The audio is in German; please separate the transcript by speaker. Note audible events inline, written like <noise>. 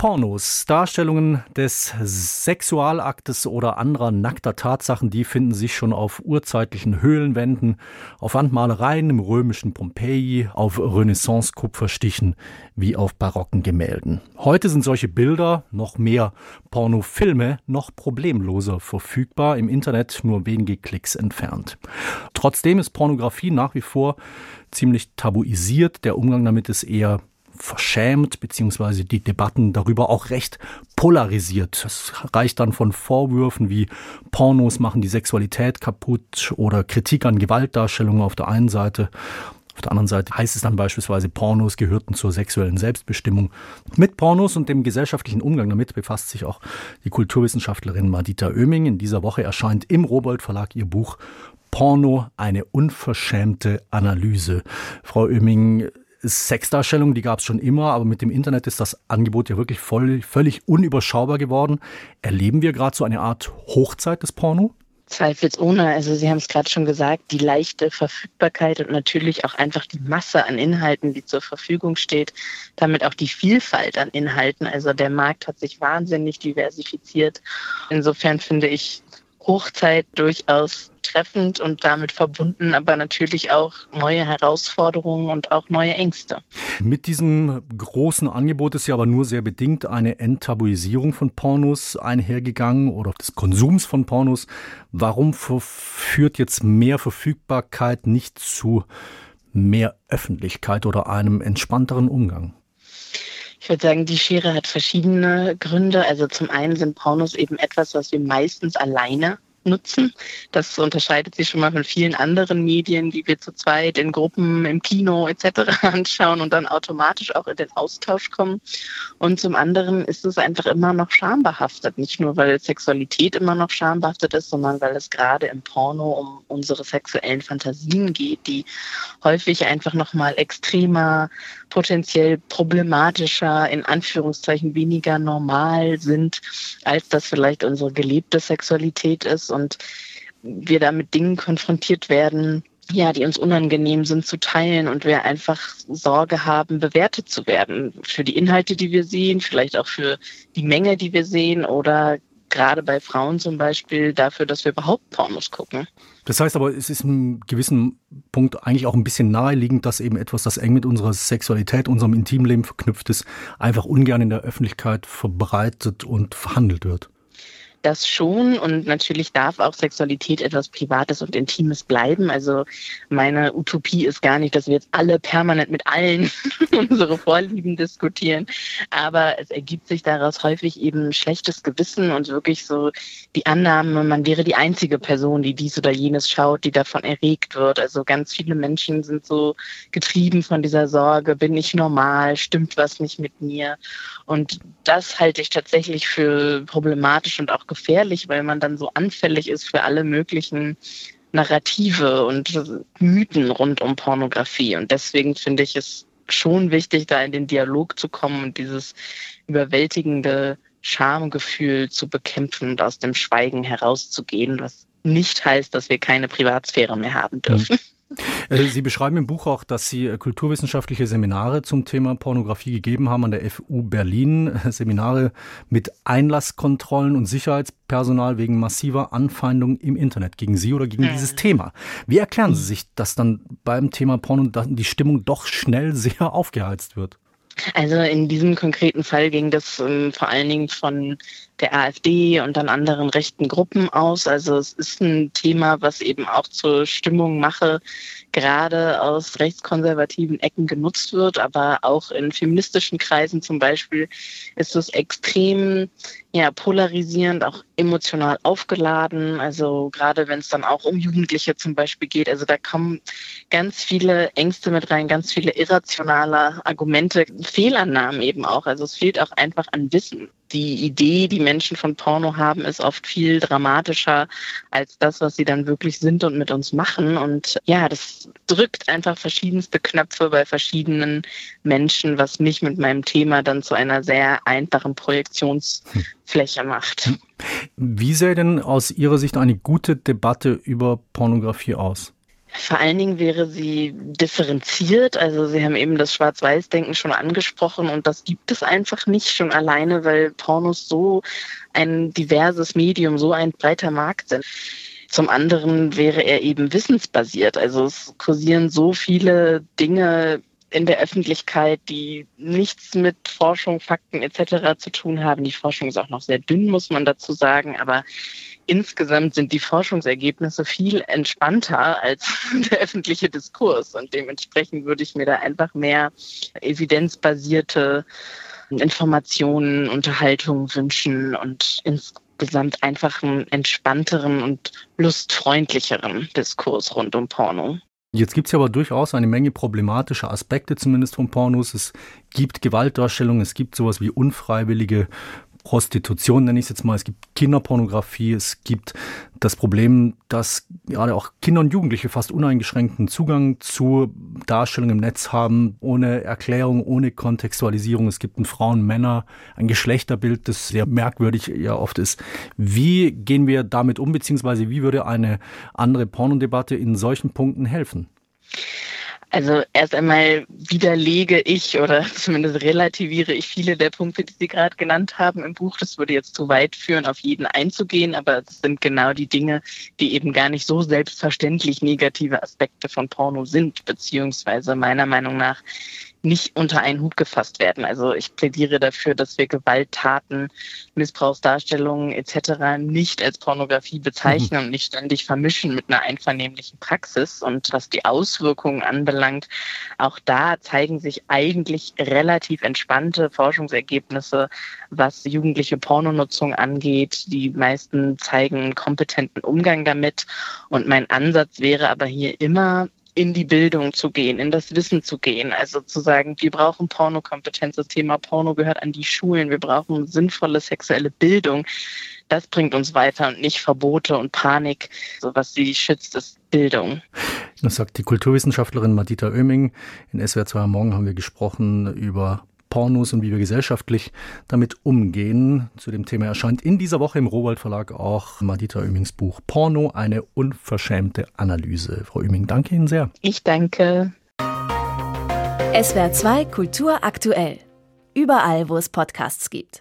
Speaker 1: Pornos, Darstellungen des Sexualaktes oder anderer nackter Tatsachen, die finden sich schon auf urzeitlichen Höhlenwänden, auf Wandmalereien im römischen Pompeji, auf Renaissance-Kupferstichen wie auf barocken Gemälden. Heute sind solche Bilder, noch mehr Pornofilme, noch problemloser verfügbar, im Internet nur wenige Klicks entfernt. Trotzdem ist Pornografie nach wie vor ziemlich tabuisiert, der Umgang damit ist eher verschämt, beziehungsweise die Debatten darüber auch recht polarisiert. Es reicht dann von Vorwürfen wie Pornos machen die Sexualität kaputt oder Kritik an Gewaltdarstellungen auf der einen Seite. Auf der anderen Seite heißt es dann beispielsweise, Pornos gehörten zur sexuellen Selbstbestimmung. Mit Pornos und dem gesellschaftlichen Umgang damit befasst sich auch die Kulturwissenschaftlerin Madita Oeming. In dieser Woche erscheint im Robold Verlag ihr Buch Porno, eine unverschämte Analyse. Frau Oeming, Sexdarstellungen, die gab es schon immer, aber mit dem Internet ist das Angebot ja wirklich voll, völlig unüberschaubar geworden. Erleben wir gerade so eine Art Hochzeit des Porno?
Speaker 2: Zweifelsohne. Also Sie haben es gerade schon gesagt, die leichte Verfügbarkeit und natürlich auch einfach die Masse an Inhalten, die zur Verfügung steht, damit auch die Vielfalt an Inhalten. Also der Markt hat sich wahnsinnig diversifiziert. Insofern finde ich Hochzeit durchaus treffend und damit verbunden, aber natürlich auch neue Herausforderungen und auch neue Ängste.
Speaker 1: Mit diesem großen Angebot ist ja aber nur sehr bedingt eine Enttabuisierung von Pornos einhergegangen oder des Konsums von Pornos. Warum führt jetzt mehr Verfügbarkeit nicht zu mehr Öffentlichkeit oder einem entspannteren Umgang?
Speaker 2: Ich würde sagen, die Schere hat verschiedene Gründe. Also zum einen sind Pornos eben etwas, was wir meistens alleine nutzen. Das unterscheidet sich schon mal von vielen anderen Medien, die wir zu zweit in Gruppen, im Kino etc. <laughs> anschauen und dann automatisch auch in den Austausch kommen. Und zum anderen ist es einfach immer noch schambehaftet. Nicht nur, weil Sexualität immer noch schambehaftet ist, sondern weil es gerade im Porno um unsere sexuellen Fantasien geht, die häufig einfach nochmal extremer, potenziell problematischer, in Anführungszeichen weniger normal sind, als das vielleicht unsere gelebte Sexualität ist und wir da mit Dingen konfrontiert werden, ja, die uns unangenehm sind zu teilen und wir einfach Sorge haben, bewertet zu werden für die Inhalte, die wir sehen, vielleicht auch für die Menge, die wir sehen oder gerade bei Frauen zum Beispiel dafür, dass wir überhaupt Pornos gucken.
Speaker 1: Das heißt aber, es ist in gewissen Punkt eigentlich auch ein bisschen naheliegend, dass eben etwas, das eng mit unserer Sexualität, unserem Intimleben verknüpft ist, einfach ungern in der Öffentlichkeit verbreitet und verhandelt wird
Speaker 2: das schon und natürlich darf auch Sexualität etwas Privates und Intimes bleiben. Also meine Utopie ist gar nicht, dass wir jetzt alle permanent mit allen <laughs> unsere Vorlieben diskutieren, aber es ergibt sich daraus häufig eben schlechtes Gewissen und wirklich so die Annahme, man wäre die einzige Person, die dies oder jenes schaut, die davon erregt wird. Also ganz viele Menschen sind so getrieben von dieser Sorge, bin ich normal, stimmt was nicht mit mir? Und das halte ich tatsächlich für problematisch und auch gefährlich, weil man dann so anfällig ist für alle möglichen Narrative und Mythen rund um Pornografie. Und deswegen finde ich es schon wichtig, da in den Dialog zu kommen und dieses überwältigende Schamgefühl zu bekämpfen und aus dem Schweigen herauszugehen, was nicht heißt, dass wir keine Privatsphäre mehr haben dürfen. Mhm.
Speaker 1: Äh, Sie beschreiben im Buch auch, dass Sie äh, kulturwissenschaftliche Seminare zum Thema Pornografie gegeben haben an der FU Berlin. Äh, Seminare mit Einlasskontrollen und Sicherheitspersonal wegen massiver Anfeindungen im Internet gegen Sie oder gegen mhm. dieses Thema. Wie erklären Sie sich, dass dann beim Thema Porno die Stimmung doch schnell <laughs> sehr aufgeheizt wird?
Speaker 2: Also in diesem konkreten Fall ging das ähm, vor allen Dingen von der AfD und dann anderen rechten Gruppen aus. Also es ist ein Thema, was eben auch zur Stimmung mache, gerade aus rechtskonservativen Ecken genutzt wird, aber auch in feministischen Kreisen zum Beispiel ist es extrem ja, polarisierend, auch emotional aufgeladen. Also gerade wenn es dann auch um Jugendliche zum Beispiel geht. Also da kommen ganz viele Ängste mit rein, ganz viele irrationale Argumente, Fehlannahmen eben auch. Also es fehlt auch einfach an Wissen die Idee, die Menschen von Porno haben, ist oft viel dramatischer als das, was sie dann wirklich sind und mit uns machen. Und ja, das drückt einfach verschiedenste Knöpfe bei verschiedenen Menschen, was mich mit meinem Thema dann zu einer sehr einfachen Projektionsfläche macht.
Speaker 1: Wie sähe denn aus Ihrer Sicht eine gute Debatte über Pornografie aus?
Speaker 2: Vor allen Dingen wäre sie differenziert. Also Sie haben eben das Schwarz-Weiß-Denken schon angesprochen und das gibt es einfach nicht schon alleine, weil Pornos so ein diverses Medium, so ein breiter Markt sind. Zum anderen wäre er eben wissensbasiert. Also es kursieren so viele Dinge in der Öffentlichkeit, die nichts mit Forschung, Fakten etc. zu tun haben. Die Forschung ist auch noch sehr dünn, muss man dazu sagen, aber insgesamt sind die Forschungsergebnisse viel entspannter als <laughs> der öffentliche Diskurs und dementsprechend würde ich mir da einfach mehr evidenzbasierte Informationen, Unterhaltungen wünschen und insgesamt einfach einen entspannteren und lustfreundlicheren Diskurs rund um Porno.
Speaker 1: Jetzt gibt es ja aber durchaus eine Menge problematischer Aspekte, zumindest von Pornos. Es gibt Gewaltdarstellungen, es gibt sowas wie unfreiwillige Prostitution, nenne ich es jetzt mal. Es gibt Kinderpornografie, es gibt das Problem, dass gerade auch Kinder und Jugendliche fast uneingeschränkten Zugang zu Darstellungen im Netz haben, ohne Erklärung, ohne Kontextualisierung. Es gibt ein Frauen-Männer, ein Geschlechterbild, das sehr merkwürdig ja oft ist. Wie gehen wir damit um, beziehungsweise wie würde eine andere Pornodebatte in solchen Punkten helfen?
Speaker 2: Also erst einmal widerlege ich oder <laughs> zumindest relativiere ich viele der Punkte, die Sie gerade genannt haben im Buch. Das würde jetzt zu weit führen, auf jeden einzugehen, aber es sind genau die Dinge, die eben gar nicht so selbstverständlich negative Aspekte von Porno sind, beziehungsweise meiner Meinung nach nicht unter einen Hut gefasst werden. Also ich plädiere dafür, dass wir Gewalttaten, Missbrauchsdarstellungen etc. nicht als Pornografie bezeichnen mhm. und nicht ständig vermischen mit einer einvernehmlichen Praxis. Und was die Auswirkungen anbelangt, auch da zeigen sich eigentlich relativ entspannte Forschungsergebnisse, was jugendliche Pornonutzung angeht. Die meisten zeigen kompetenten Umgang damit. Und mein Ansatz wäre aber hier immer, in die Bildung zu gehen, in das Wissen zu gehen. Also zu sagen, wir brauchen Pornokompetenz, das Thema Porno gehört an die Schulen, wir brauchen sinnvolle sexuelle Bildung. Das bringt uns weiter und nicht Verbote und Panik. So was sie schützt, ist Bildung.
Speaker 1: Das sagt die Kulturwissenschaftlerin Madita Oeming. In SWR 2 am Morgen haben wir gesprochen über Pornos und wie wir gesellschaftlich damit umgehen. Zu dem Thema erscheint in dieser Woche im Rowold Verlag auch Madita Oemings Buch Porno, eine unverschämte Analyse. Frau Oeming, danke Ihnen sehr.
Speaker 2: Ich danke.
Speaker 3: SWR 2 Kultur aktuell. Überall, wo es Podcasts gibt.